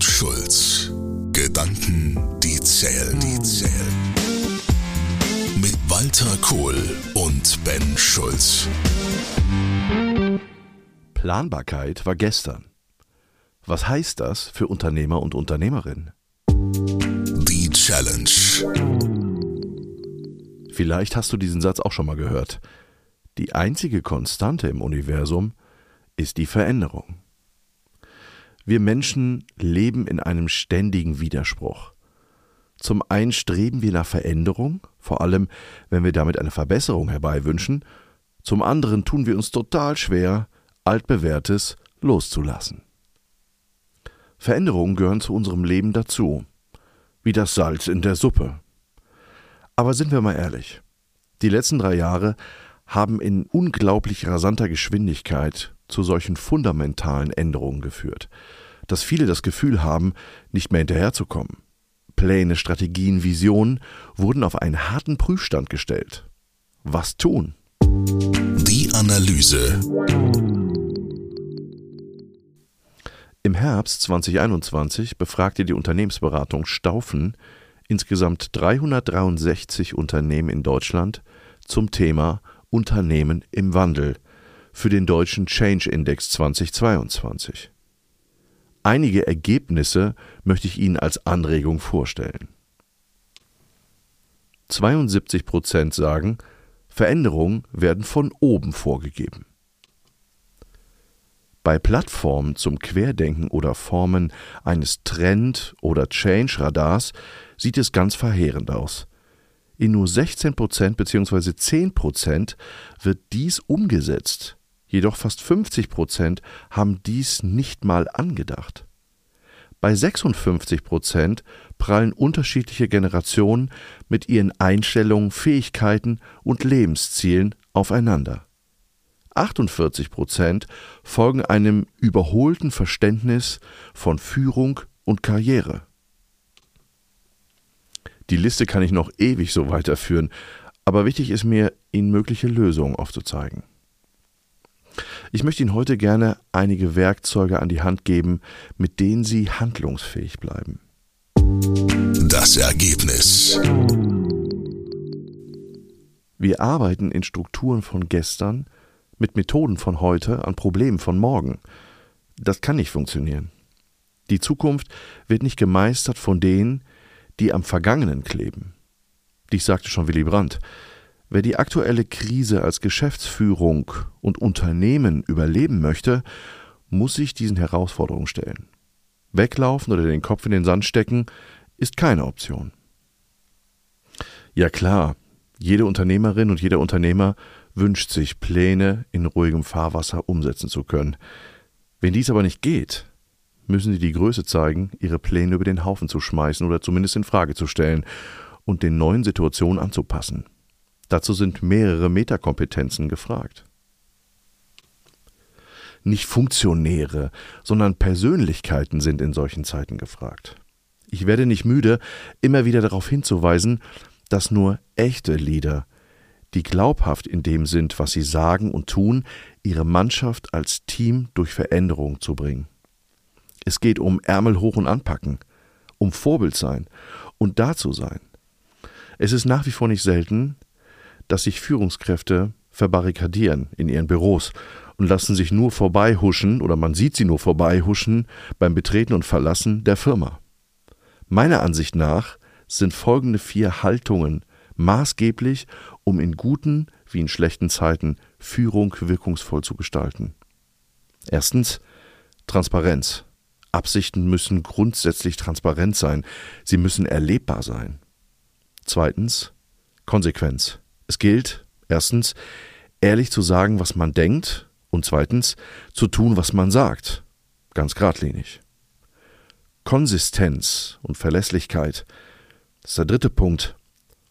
und Schulz. Gedanken, die zählen, die zählen. Mit Walter Kohl und Ben Schulz. Planbarkeit war gestern. Was heißt das für Unternehmer und Unternehmerinnen? Die Challenge. Vielleicht hast du diesen Satz auch schon mal gehört. Die einzige Konstante im Universum ist die Veränderung. Wir Menschen leben in einem ständigen Widerspruch. Zum einen streben wir nach Veränderung, vor allem wenn wir damit eine Verbesserung herbeiwünschen, zum anderen tun wir uns total schwer, altbewährtes loszulassen. Veränderungen gehören zu unserem Leben dazu, wie das Salz in der Suppe. Aber sind wir mal ehrlich, die letzten drei Jahre haben in unglaublich rasanter Geschwindigkeit zu solchen fundamentalen Änderungen geführt, dass viele das Gefühl haben, nicht mehr hinterherzukommen. Pläne, Strategien, Visionen wurden auf einen harten Prüfstand gestellt. Was tun? Die Analyse. Im Herbst 2021 befragte die Unternehmensberatung Staufen insgesamt 363 Unternehmen in Deutschland zum Thema Unternehmen im Wandel für den deutschen Change Index 2022. Einige Ergebnisse möchte ich Ihnen als Anregung vorstellen. 72 Prozent sagen, Veränderungen werden von oben vorgegeben. Bei Plattformen zum Querdenken oder Formen eines Trend- oder Change-Radars sieht es ganz verheerend aus. In nur 16 Prozent bzw. 10 Prozent wird dies umgesetzt, jedoch fast 50 Prozent haben dies nicht mal angedacht. Bei 56 Prozent prallen unterschiedliche Generationen mit ihren Einstellungen, Fähigkeiten und Lebenszielen aufeinander. 48 Prozent folgen einem überholten Verständnis von Führung und Karriere. Die Liste kann ich noch ewig so weiterführen, aber wichtig ist mir, Ihnen mögliche Lösungen aufzuzeigen. Ich möchte Ihnen heute gerne einige Werkzeuge an die Hand geben, mit denen Sie handlungsfähig bleiben. Das Ergebnis. Wir arbeiten in Strukturen von gestern, mit Methoden von heute an Problemen von morgen. Das kann nicht funktionieren. Die Zukunft wird nicht gemeistert von denen, die am Vergangenen kleben. Dies sagte schon Willy Brandt. Wer die aktuelle Krise als Geschäftsführung und Unternehmen überleben möchte, muss sich diesen Herausforderungen stellen. Weglaufen oder den Kopf in den Sand stecken ist keine Option. Ja klar, jede Unternehmerin und jeder Unternehmer wünscht sich, Pläne in ruhigem Fahrwasser umsetzen zu können. Wenn dies aber nicht geht, müssen sie die Größe zeigen, ihre Pläne über den Haufen zu schmeißen oder zumindest in Frage zu stellen und den neuen Situationen anzupassen. Dazu sind mehrere Metakompetenzen gefragt. Nicht Funktionäre, sondern Persönlichkeiten sind in solchen Zeiten gefragt. Ich werde nicht müde, immer wieder darauf hinzuweisen, dass nur echte Leader, die glaubhaft in dem sind, was sie sagen und tun, ihre Mannschaft als Team durch Veränderung zu bringen. Es geht um Ärmel hoch und anpacken, um Vorbild sein und dazu sein. Es ist nach wie vor nicht selten, dass sich Führungskräfte verbarrikadieren in ihren Büros und lassen sich nur vorbeihuschen oder man sieht sie nur vorbeihuschen beim Betreten und Verlassen der Firma. Meiner Ansicht nach sind folgende vier Haltungen maßgeblich, um in guten wie in schlechten Zeiten Führung wirkungsvoll zu gestalten. Erstens Transparenz. Absichten müssen grundsätzlich transparent sein, sie müssen erlebbar sein. Zweitens Konsequenz. Es gilt, erstens, ehrlich zu sagen, was man denkt, und zweitens, zu tun, was man sagt. Ganz geradlinig. Konsistenz und Verlässlichkeit. Das ist der dritte Punkt.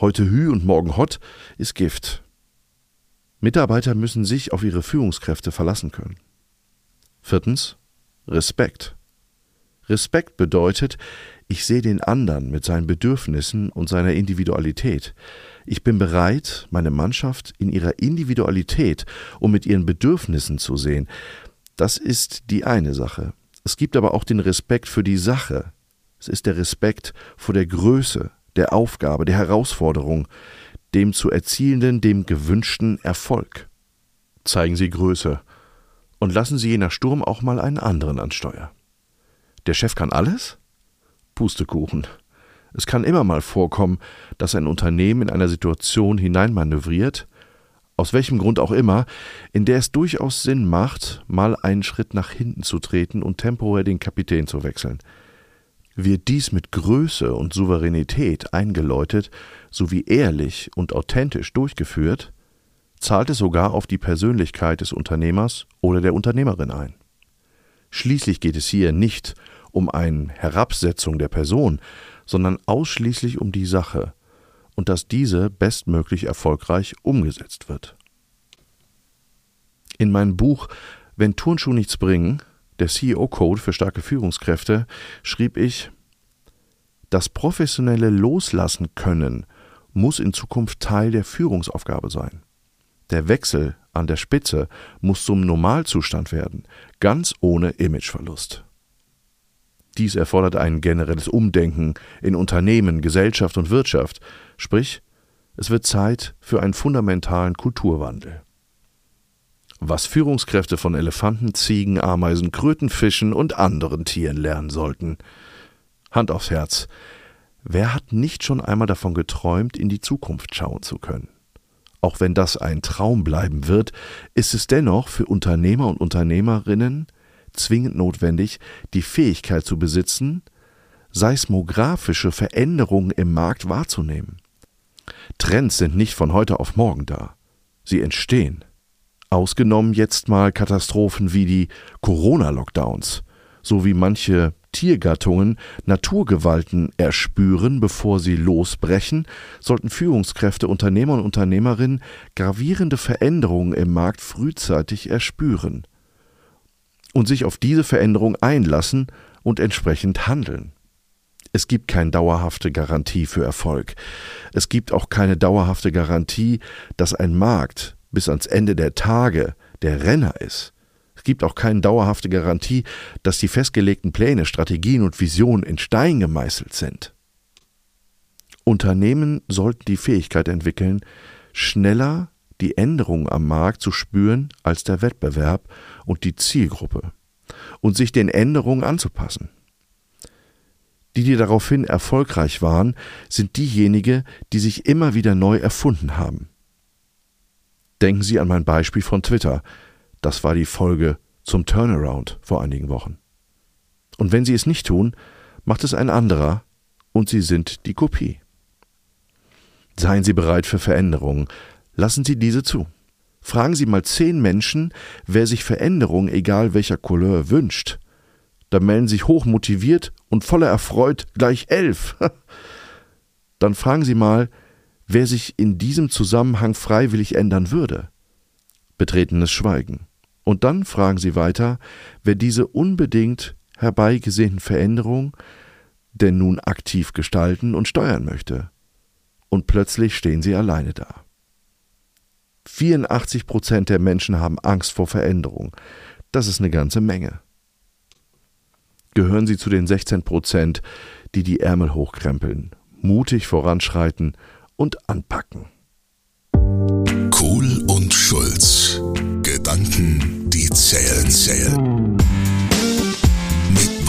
Heute Hü und morgen Hot ist Gift. Mitarbeiter müssen sich auf ihre Führungskräfte verlassen können. Viertens, Respekt. Respekt bedeutet, ich sehe den anderen mit seinen Bedürfnissen und seiner Individualität. Ich bin bereit, meine Mannschaft in ihrer Individualität und mit ihren Bedürfnissen zu sehen. Das ist die eine Sache. Es gibt aber auch den Respekt für die Sache. Es ist der Respekt vor der Größe, der Aufgabe, der Herausforderung, dem zu erzielenden, dem gewünschten Erfolg. Zeigen Sie Größe und lassen Sie je nach Sturm auch mal einen anderen an Steuer. Der Chef kann alles? Pustekuchen. Es kann immer mal vorkommen, dass ein Unternehmen in einer Situation hineinmanövriert, aus welchem Grund auch immer, in der es durchaus Sinn macht, mal einen Schritt nach hinten zu treten und temporär den Kapitän zu wechseln. Wird dies mit Größe und Souveränität eingeläutet sowie ehrlich und authentisch durchgeführt, zahlt es sogar auf die Persönlichkeit des Unternehmers oder der Unternehmerin ein. Schließlich geht es hier nicht um eine Herabsetzung der Person, sondern ausschließlich um die Sache und dass diese bestmöglich erfolgreich umgesetzt wird. In meinem Buch Wenn Turnschuh nichts bringen, der CEO-Code für starke Führungskräfte, schrieb ich, das professionelle Loslassen können muss in Zukunft Teil der Führungsaufgabe sein. Der Wechsel an der Spitze muss zum Normalzustand werden, ganz ohne Imageverlust. Dies erfordert ein generelles Umdenken in Unternehmen, Gesellschaft und Wirtschaft, sprich, es wird Zeit für einen fundamentalen Kulturwandel. Was Führungskräfte von Elefanten, Ziegen, Ameisen, Kröten, Fischen und anderen Tieren lernen sollten. Hand aufs Herz. Wer hat nicht schon einmal davon geträumt, in die Zukunft schauen zu können? Auch wenn das ein Traum bleiben wird, ist es dennoch für Unternehmer und Unternehmerinnen zwingend notwendig, die Fähigkeit zu besitzen, seismografische Veränderungen im Markt wahrzunehmen. Trends sind nicht von heute auf morgen da. Sie entstehen. Ausgenommen jetzt mal Katastrophen wie die Corona-Lockdowns, so wie manche Tiergattungen Naturgewalten erspüren, bevor sie losbrechen, sollten Führungskräfte, Unternehmer und Unternehmerinnen gravierende Veränderungen im Markt frühzeitig erspüren und sich auf diese Veränderung einlassen und entsprechend handeln. Es gibt keine dauerhafte Garantie für Erfolg. Es gibt auch keine dauerhafte Garantie, dass ein Markt bis ans Ende der Tage der Renner ist. Es gibt auch keine dauerhafte Garantie, dass die festgelegten Pläne, Strategien und Visionen in Stein gemeißelt sind. Unternehmen sollten die Fähigkeit entwickeln, schneller die Änderungen am Markt zu spüren als der Wettbewerb und die Zielgruppe und sich den Änderungen anzupassen. Die, die daraufhin erfolgreich waren, sind diejenigen, die sich immer wieder neu erfunden haben. Denken Sie an mein Beispiel von Twitter. Das war die Folge zum Turnaround vor einigen Wochen. Und wenn Sie es nicht tun, macht es ein anderer und Sie sind die Kopie. Seien Sie bereit für Veränderungen, Lassen Sie diese zu. Fragen Sie mal zehn Menschen, wer sich Veränderung, egal welcher Couleur, wünscht. Da melden sich hochmotiviert und voller Erfreut gleich elf. Dann fragen Sie mal, wer sich in diesem Zusammenhang freiwillig ändern würde. Betretenes Schweigen. Und dann fragen Sie weiter, wer diese unbedingt herbeigesehnten Veränderungen denn nun aktiv gestalten und steuern möchte. Und plötzlich stehen Sie alleine da. 84 Prozent der Menschen haben Angst vor Veränderung. Das ist eine ganze Menge. Gehören Sie zu den 16 Prozent, die die Ärmel hochkrempeln, mutig voranschreiten und anpacken. Kohl und Schulz. Gedanken, die zählen, zählen.